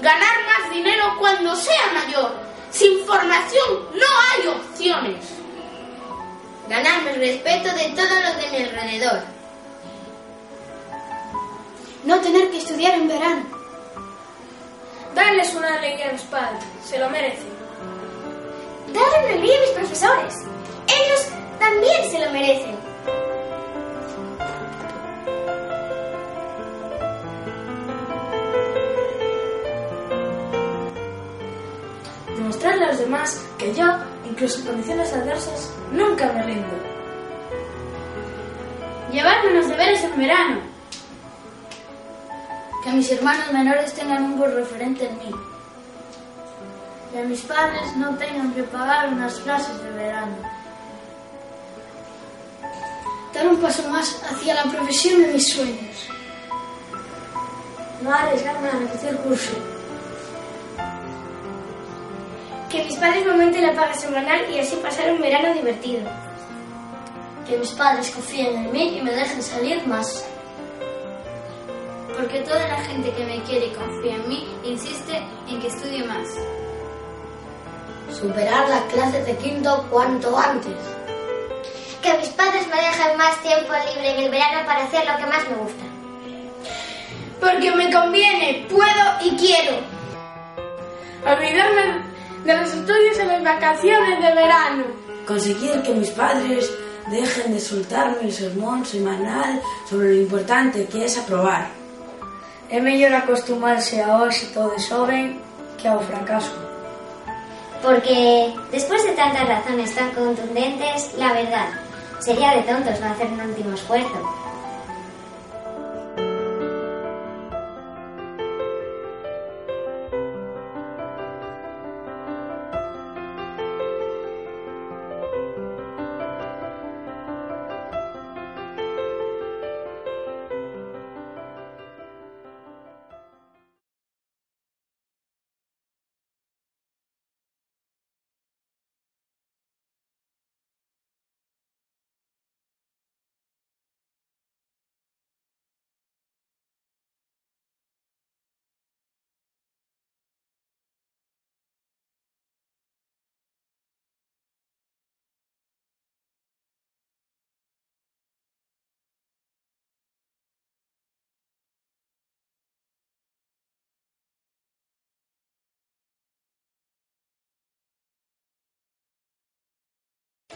Ganar más dinero cuando sea mayor. Sin formación no hay opciones. Ganarme el respeto de todos los de mi alrededor. No tener que estudiar en verano. Darles una alegría a los padres, se lo merecen. Darle una alegría a mis profesores. Demostrarle a los demás que yo, incluso en condiciones adversas, nunca me rindo. Llevarme los deberes en verano. Que mis hermanos menores tengan un buen referente en mí. Que mis padres no tengan que pagar unas clases de verano. Dar un paso más hacia la profesión de mis sueños. No arriesgarme a repetir curso. Que mis padres me aumenten la paga semanal y así pasar un verano divertido. Que mis padres confíen en mí y me dejen salir más. Porque toda la gente que me quiere y confía en mí insiste en que estudie más. Superar las clases de quinto cuanto antes. Que mis padres me dejen más tiempo libre en el verano para hacer lo que más me gusta. Porque me conviene, puedo y quiero. Olvidarme de los estudios en las vacaciones de verano. Conseguir que mis padres dejen de soltarme el sermón semanal sobre lo importante que es aprobar. É mellor acostumarse ao éxito de xoven que ao fracaso. Porque después de tantas razones tan contundentes, la verdad, sería de tontos no hacer un último esfuerzo.